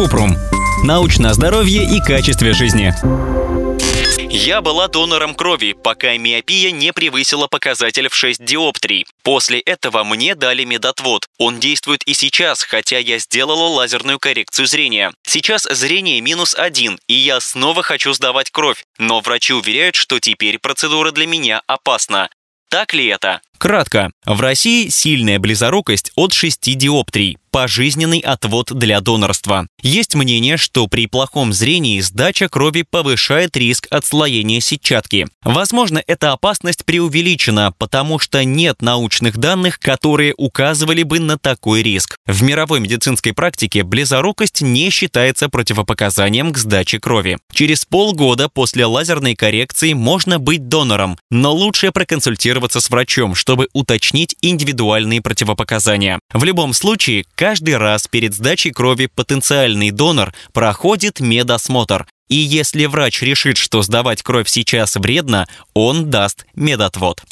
Купрум. Научное здоровье и качестве жизни. Я была донором крови, пока миопия не превысила показатель в 6 диоптрий. После этого мне дали медотвод. Он действует и сейчас, хотя я сделала лазерную коррекцию зрения. Сейчас зрение минус один, и я снова хочу сдавать кровь. Но врачи уверяют, что теперь процедура для меня опасна. Так ли это? Кратко. В России сильная близорукость от 6 диоптрий пожизненный отвод для донорства. Есть мнение, что при плохом зрении сдача крови повышает риск отслоения сетчатки. Возможно, эта опасность преувеличена, потому что нет научных данных, которые указывали бы на такой риск. В мировой медицинской практике близорукость не считается противопоказанием к сдаче крови. Через полгода после лазерной коррекции можно быть донором, но лучше проконсультироваться с врачом, чтобы уточнить индивидуальные противопоказания. В любом случае, Каждый раз перед сдачей крови потенциальный донор проходит медосмотр. И если врач решит, что сдавать кровь сейчас вредно, он даст медотвод.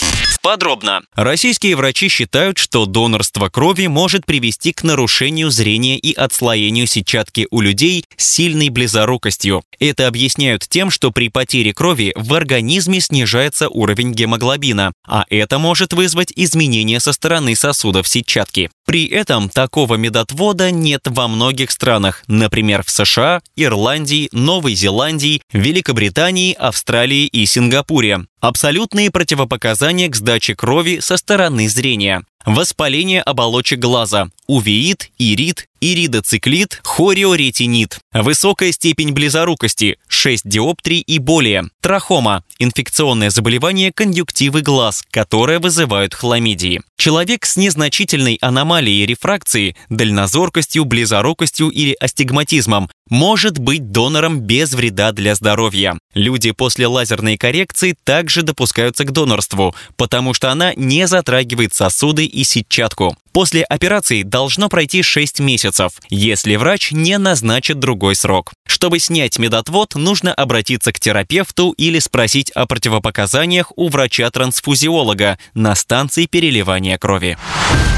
Подробно. Российские врачи считают, что донорство крови может привести к нарушению зрения и отслоению сетчатки у людей с сильной близорукостью. Это объясняют тем, что при потере крови в организме снижается уровень гемоглобина, а это может вызвать изменения со стороны сосудов сетчатки. При этом такого медотвода нет во многих странах, например, в США, Ирландии, Новой Зеландии, Великобритании, Австралии и Сингапуре. Абсолютные противопоказания к сдаче крови со стороны зрения. Воспаление оболочек глаза, увеит, ирит, иридоциклит, хориоретинит. Высокая степень близорукости, 6 диоптрий и более. Трахома – инфекционное заболевание конъюнктивы глаз, которое вызывают хламидии. Человек с незначительной аномалией рефракции, дальнозоркостью, близорукостью или астигматизмом может быть донором без вреда для здоровья. Люди после лазерной коррекции также допускаются к донорству, потому что она не затрагивает сосуды и сетчатку. После операции должно пройти 6 месяцев, если врач не назначит другой срок. Чтобы снять медотвод, нужно обратиться к терапевту или спросить о противопоказаниях у врача-трансфузиолога на станции переливания крови.